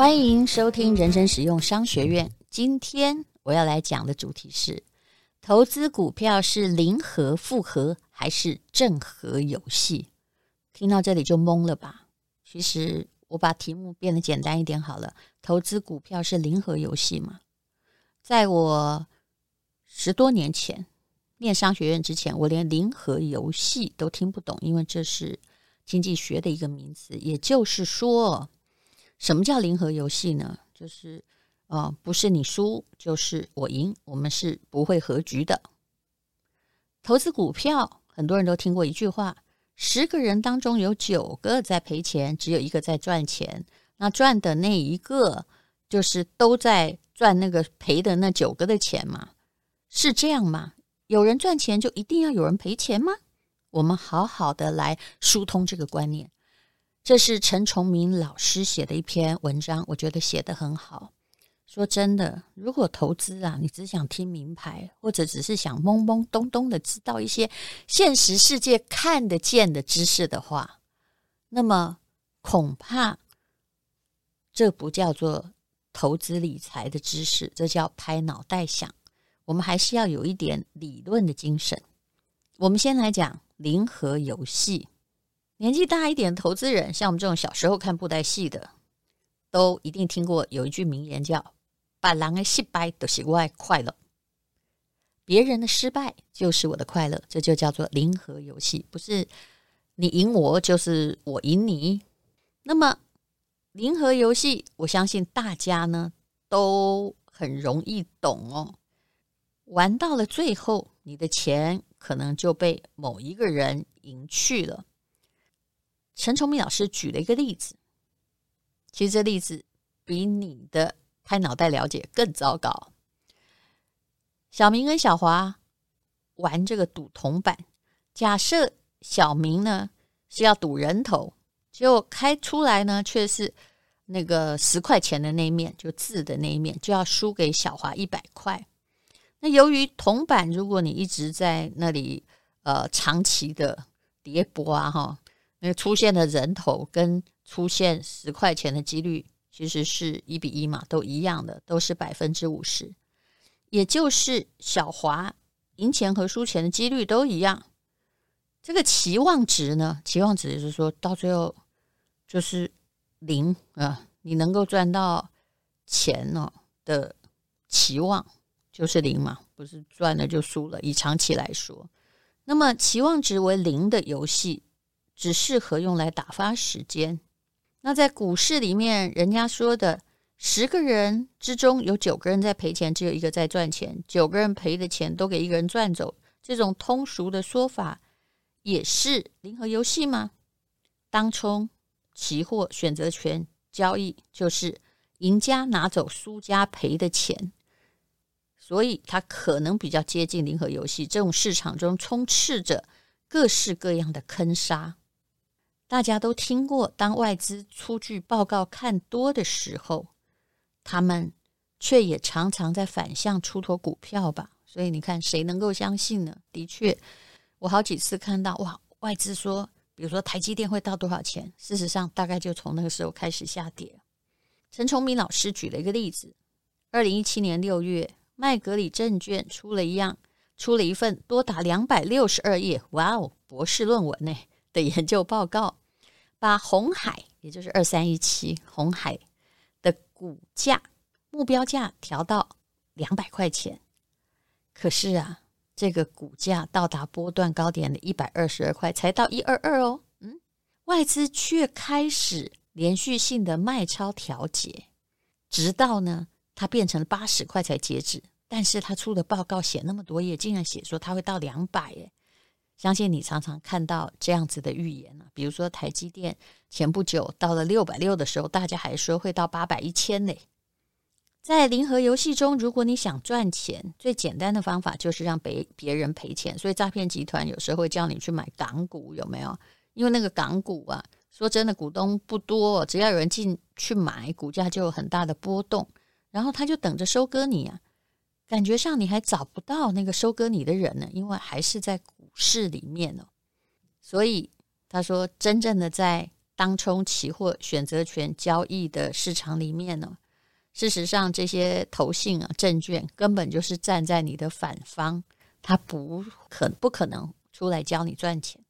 欢迎收听人生实用商学院。今天我要来讲的主题是：投资股票是零和复合还是正和游戏？听到这里就懵了吧？其实我把题目变得简单一点好了。投资股票是零和游戏吗？在我十多年前念商学院之前，我连零和游戏都听不懂，因为这是经济学的一个名词。也就是说，什么叫零和游戏呢？就是呃，不是你输就是我赢，我们是不会和局的。投资股票，很多人都听过一句话。十个人当中有九个在赔钱，只有一个在赚钱。那赚的那一个，就是都在赚那个赔的那九个的钱嘛？是这样吗？有人赚钱就一定要有人赔钱吗？我们好好的来疏通这个观念。这是陈崇明老师写的一篇文章，我觉得写得很好。说真的，如果投资啊，你只想听名牌，或者只是想懵懵懂懂的知道一些现实世界看得见的知识的话，那么恐怕这不叫做投资理财的知识，这叫拍脑袋想。我们还是要有一点理论的精神。我们先来讲零和游戏。年纪大一点的投资人，像我们这种小时候看布袋戏的，都一定听过有一句名言叫。把狼的失败都是我的快乐，别人的失败就是我的快乐，这就叫做零和游戏，不是你赢我就是我赢你。那么零和游戏，我相信大家呢都很容易懂哦。玩到了最后，你的钱可能就被某一个人赢去了。陈崇明老师举了一个例子，其实这例子比你的。拍脑袋了解更糟糕。小明跟小华玩这个赌铜板，假设小明呢是要赌人头，结果开出来呢却是那个十块钱的那一面，就字的那一面，就要输给小华一百块。那由于铜板，如果你一直在那里呃长期的叠波啊哈，那出现的人头跟出现十块钱的几率。其实是一比一嘛，都一样的，都是百分之五十，也就是小华赢钱和输钱的几率都一样。这个期望值呢？期望值就是说到最后就是零啊，你能够赚到钱呢的期望就是零嘛，不是赚了就输了。以长期来说，那么期望值为零的游戏，只适合用来打发时间。那在股市里面，人家说的十个人之中有九个人在赔钱，只有一个在赚钱。九个人赔的钱都给一个人赚走，这种通俗的说法也是零和游戏吗？当冲、期货、选择权交易就是赢家拿走输家赔的钱，所以它可能比较接近零和游戏。这种市场中充斥着各式各样的坑杀。大家都听过，当外资出具报告看多的时候，他们却也常常在反向出脱股票吧？所以你看，谁能够相信呢？的确，我好几次看到哇，外资说，比如说台积电会到多少钱？事实上，大概就从那个时候开始下跌。陈崇明老师举了一个例子：二零一七年六月，麦格理证券出了一样，出了一份多达两百六十二页，哇哦，博士论文呢的研究报告。把红海，也就是二三一七红海的股价目标价调到两百块钱，可是啊，这个股价到达波段高点的一百二十二块，才到一二二哦，嗯，外资却开始连续性的卖超调节，直到呢，它变成八十块才截止。但是他出的报告写那么多页，竟然写说他会到两百耶。相信你常常看到这样子的预言了，比如说台积电前不久到了六百六的时候，大家还说会到八百一千呢。在零和游戏中，如果你想赚钱，最简单的方法就是让别别人赔钱。所以诈骗集团有时候会叫你去买港股，有没有？因为那个港股啊，说真的，股东不多，只要有人进去买，股价就有很大的波动，然后他就等着收割你啊。感觉上你还找不到那个收割你的人呢，因为还是在市里面哦。所以他说，真正的在当冲期货选择权交易的市场里面呢，事实上这些投信啊证券根本就是站在你的反方，他不可不可能出来教你赚钱。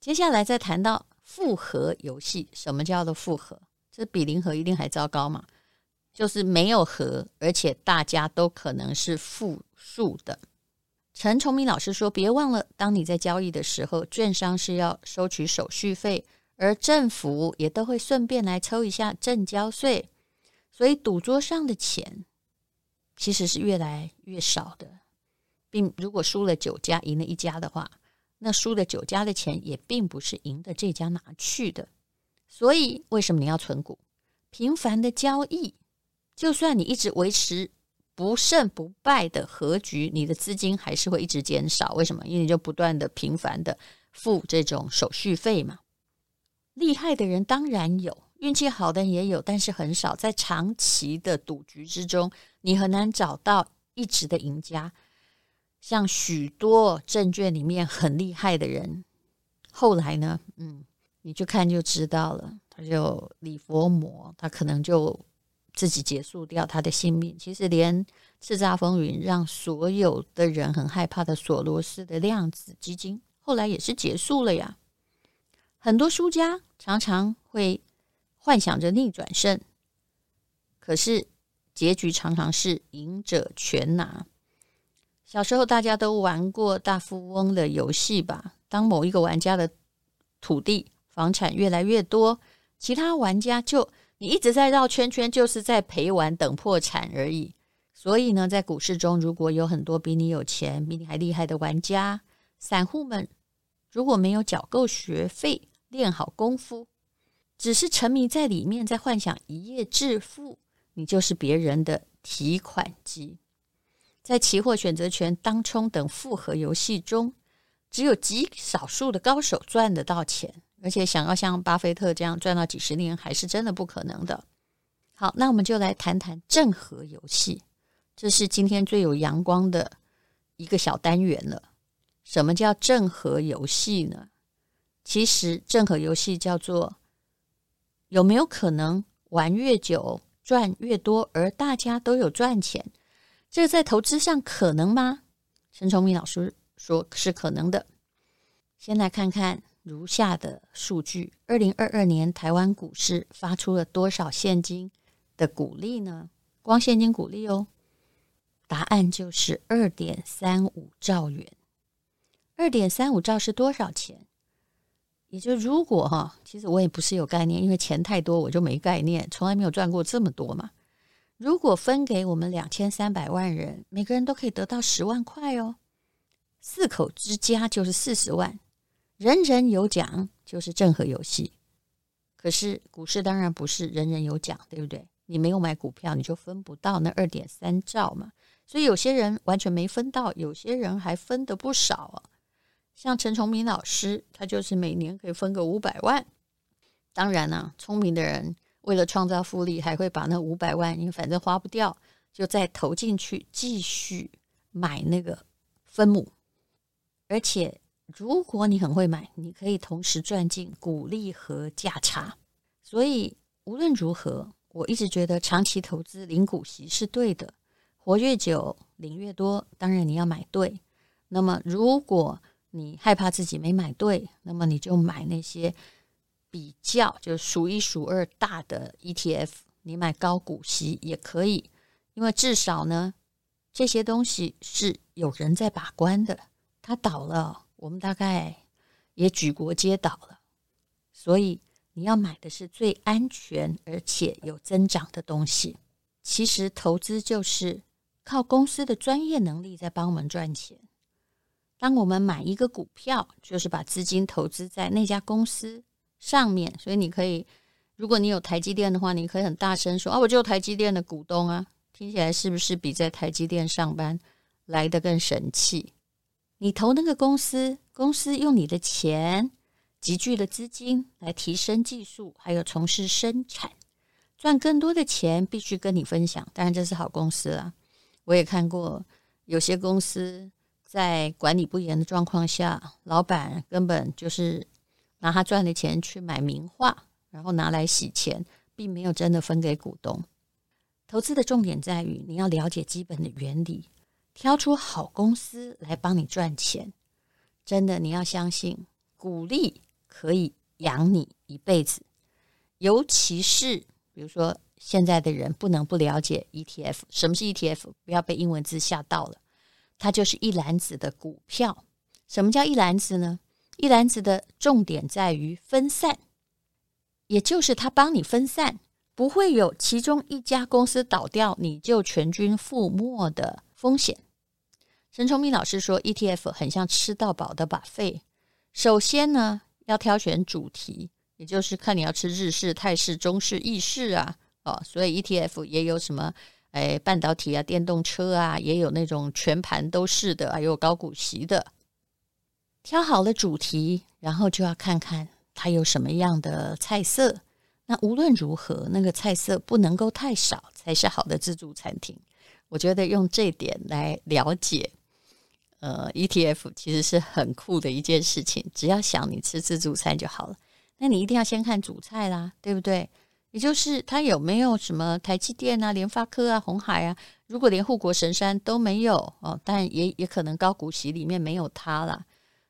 接下来再谈到复合游戏，什么叫做复合？这比零和一定还糟糕嘛？就是没有和，而且大家都可能是负数的。陈崇明老师说：“别忘了，当你在交易的时候，券商是要收取手续费，而政府也都会顺便来抽一下证交税。所以赌桌上的钱其实是越来越少的，并如果输了九家，赢了一家的话，那输的九家的钱也并不是赢的这家拿去的。所以，为什么你要存股？频繁的交易。”就算你一直维持不胜不败的和局，你的资金还是会一直减少。为什么？因为你就不断的频繁的付这种手续费嘛。厉害的人当然有，运气好的人也有，但是很少。在长期的赌局之中，你很难找到一直的赢家。像许多证券里面很厉害的人，后来呢，嗯，你去看就知道了。他就李佛摩，他可能就。自己结束掉他的性命。其实，连叱咤风云让所有的人很害怕的索罗斯的量子基金，后来也是结束了呀。很多输家常常会幻想着逆转胜，可是结局常常是赢者全拿。小时候大家都玩过大富翁的游戏吧？当某一个玩家的土地、房产越来越多，其他玩家就。你一直在绕圈圈，就是在陪玩等破产而已。所以呢，在股市中，如果有很多比你有钱、比你还厉害的玩家，散户们如果没有缴够学费、练好功夫，只是沉迷在里面，在幻想一夜致富，你就是别人的提款机。在期货、选择权、当冲等复合游戏中，只有极少数的高手赚得到钱。而且想要像巴菲特这样赚到几十年，还是真的不可能的。好，那我们就来谈谈正和游戏，这是今天最有阳光的一个小单元了。什么叫正和游戏呢？其实正和游戏叫做有没有可能玩越久赚越多，而大家都有赚钱？这在投资上可能吗？陈崇明老师说是可能的。先来看看。如下的数据：二零二二年台湾股市发出了多少现金的股利呢？光现金股利哦，答案就是二点三五兆元。二点三五兆是多少钱？也就如果哈，其实我也不是有概念，因为钱太多，我就没概念，从来没有赚过这么多嘛。如果分给我们两千三百万人，每个人都可以得到十万块哦，四口之家就是四十万。人人有奖就是正和游戏，可是股市当然不是人人有奖，对不对？你没有买股票，你就分不到那二点三兆嘛。所以有些人完全没分到，有些人还分得不少啊。像陈崇明老师，他就是每年可以分个五百万。当然呢，聪明的人为了创造复利，还会把那五百万，因为反正花不掉，就再投进去继续买那个分母，而且。如果你很会买，你可以同时赚进股利和价差。所以无论如何，我一直觉得长期投资领股息是对的。活越久领越多，当然你要买对。那么如果你害怕自己没买对，那么你就买那些比较就数一数二大的 ETF。你买高股息也可以，因为至少呢，这些东西是有人在把关的。它倒了。我们大概也举国皆倒了，所以你要买的是最安全而且有增长的东西。其实投资就是靠公司的专业能力在帮我们赚钱。当我们买一个股票，就是把资金投资在那家公司上面，所以你可以，如果你有台积电的话，你可以很大声说：“啊，我就台积电的股东啊！”听起来是不是比在台积电上班来得更神气？你投那个公司，公司用你的钱集聚的资金来提升技术，还有从事生产，赚更多的钱，必须跟你分享。当然，这是好公司啊。我也看过有些公司。在管理不严的状况下，老板根本就是拿他赚的钱去买名画，然后拿来洗钱，并没有真的分给股东。投资的重点在于你要了解基本的原理，挑出好公司来帮你赚钱。真的，你要相信鼓励可以养你一辈子。尤其是比如说，现在的人不能不了解 ETF。什么是 ETF？不要被英文字吓到了。它就是一篮子的股票。什么叫一篮子呢？一篮子的重点在于分散，也就是它帮你分散，不会有其中一家公司倒掉，你就全军覆没的风险。陈崇明老师说，ETF 很像吃到饱的把费。首先呢，要挑选主题，也就是看你要吃日式、泰式、中式、意式啊。哦，所以 ETF 也有什么？哎，半导体啊，电动车啊，也有那种全盘都是的，还有高股息的。挑好了主题，然后就要看看它有什么样的菜色。那无论如何，那个菜色不能够太少，才是好的自助餐厅。我觉得用这点来了解，呃，ETF 其实是很酷的一件事情。只要想你吃自助餐就好了，那你一定要先看主菜啦，对不对？也就是它有没有什么台积电啊、联发科啊、红海啊？如果连护国神山都没有哦，但也也可能高股息里面没有它啦。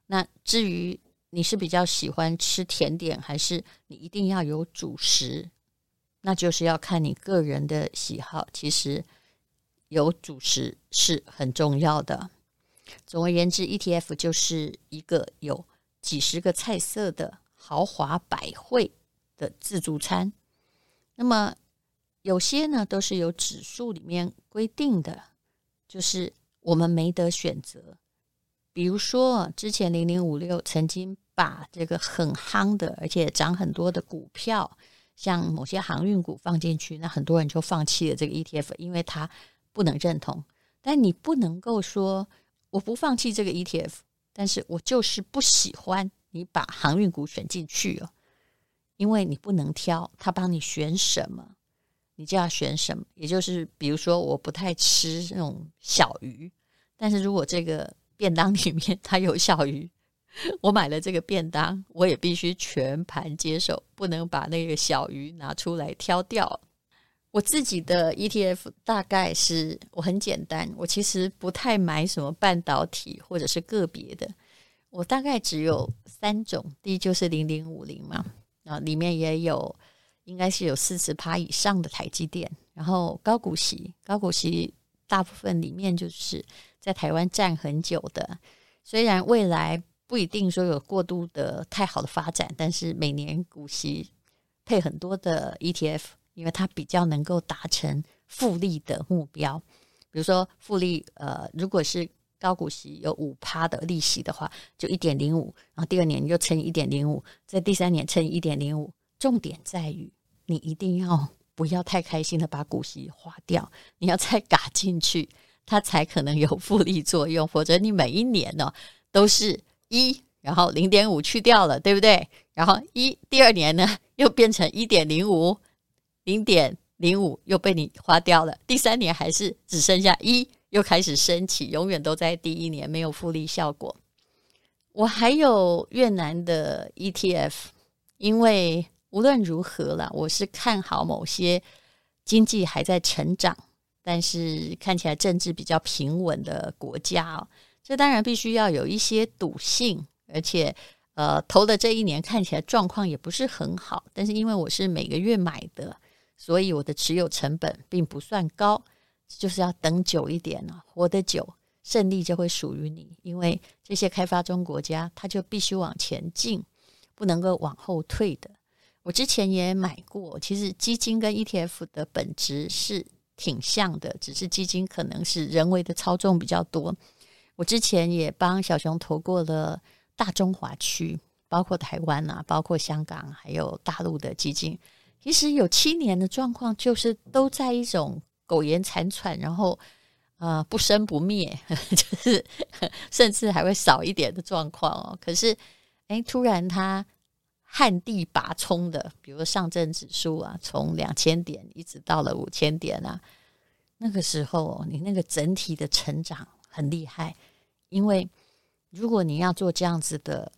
那至于你是比较喜欢吃甜点，还是你一定要有主食？那就是要看你个人的喜好。其实有主食是很重要的。总而言之，ETF 就是一个有几十个菜色的豪华百汇的自助餐。那么有些呢，都是有指数里面规定的，就是我们没得选择。比如说，之前零零五六曾经把这个很夯的，而且涨很多的股票，像某些航运股放进去，那很多人就放弃了这个 ETF，因为他不能认同。但你不能够说我不放弃这个 ETF，但是我就是不喜欢你把航运股选进去哦。因为你不能挑，他帮你选什么，你就要选什么。也就是，比如说，我不太吃那种小鱼，但是如果这个便当里面它有小鱼，我买了这个便当，我也必须全盘接受，不能把那个小鱼拿出来挑掉。我自己的 ETF 大概是我很简单，我其实不太买什么半导体或者是个别的，我大概只有三种，第一就是零零五零嘛。啊，里面也有，应该是有四十趴以上的台积电，然后高股息，高股息大部分里面就是在台湾站很久的，虽然未来不一定说有过度的太好的发展，但是每年股息配很多的 ETF，因为它比较能够达成复利的目标，比如说复利，呃，如果是。高股息有五趴的利息的话，就一点零五，然后第二年你就乘以一点零五，在第三年乘以一点零五。重点在于你一定要不要太开心的把股息花掉，你要再嘎进去，它才可能有复利作用。否则你每一年呢都是一，然后零点五去掉了，对不对？然后一第二年呢又变成一点零五，零点零五又被你花掉了，第三年还是只剩下一。又开始升起，永远都在第一年没有复利效果。我还有越南的 ETF，因为无论如何啦，我是看好某些经济还在成长，但是看起来政治比较平稳的国家哦。这当然必须要有一些赌性，而且呃，投的这一年看起来状况也不是很好。但是因为我是每个月买的，所以我的持有成本并不算高。就是要等久一点了，活得久，胜利就会属于你。因为这些开发中国家，它就必须往前进，不能够往后退的。我之前也买过，其实基金跟 ETF 的本质是挺像的，只是基金可能是人为的操纵比较多。我之前也帮小熊投过了大中华区，包括台湾啊，包括香港，还有大陆的基金。其实有七年的状况，就是都在一种苟延残喘，然后呃不生不灭，就是甚至还会少一点的状况哦。可是，哎，突然它旱地拔葱的，比如上证指数啊，从两千点一直到了五千点啊，那个时候你那个整体的成长很厉害，因为如果你要做这样子的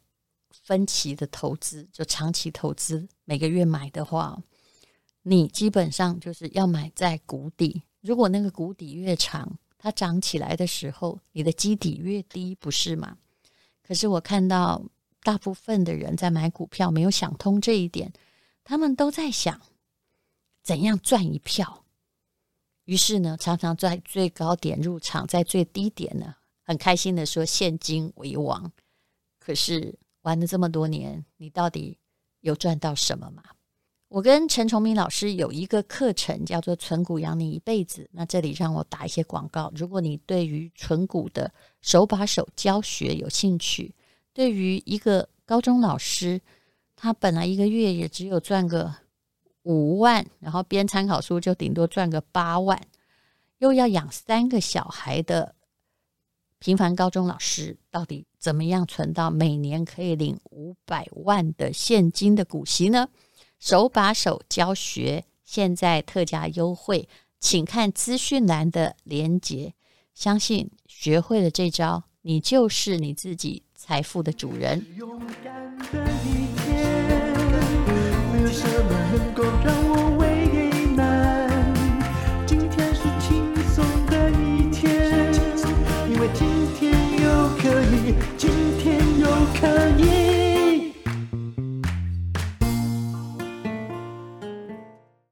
分期的投资，就长期投资，每个月买的话。你基本上就是要买在谷底，如果那个谷底越长，它涨起来的时候，你的基底越低，不是吗？可是我看到大部分的人在买股票没有想通这一点，他们都在想怎样赚一票，于是呢，常常在最高点入场，在最低点呢，很开心的说现金为王。可是玩了这么多年，你到底有赚到什么吗？我跟陈崇明老师有一个课程，叫做“存股养你一辈子”。那这里让我打一些广告。如果你对于存股的手把手教学有兴趣，对于一个高中老师，他本来一个月也只有赚个五万，然后编参考书就顶多赚个八万，又要养三个小孩的平凡高中老师，到底怎么样存到每年可以领五百万的现金的股息呢？手把手教学，现在特价优惠，请看资讯栏的连接。相信学会了这招，你就是你自己财富的主人。勇敢的一天，没有什么能够让我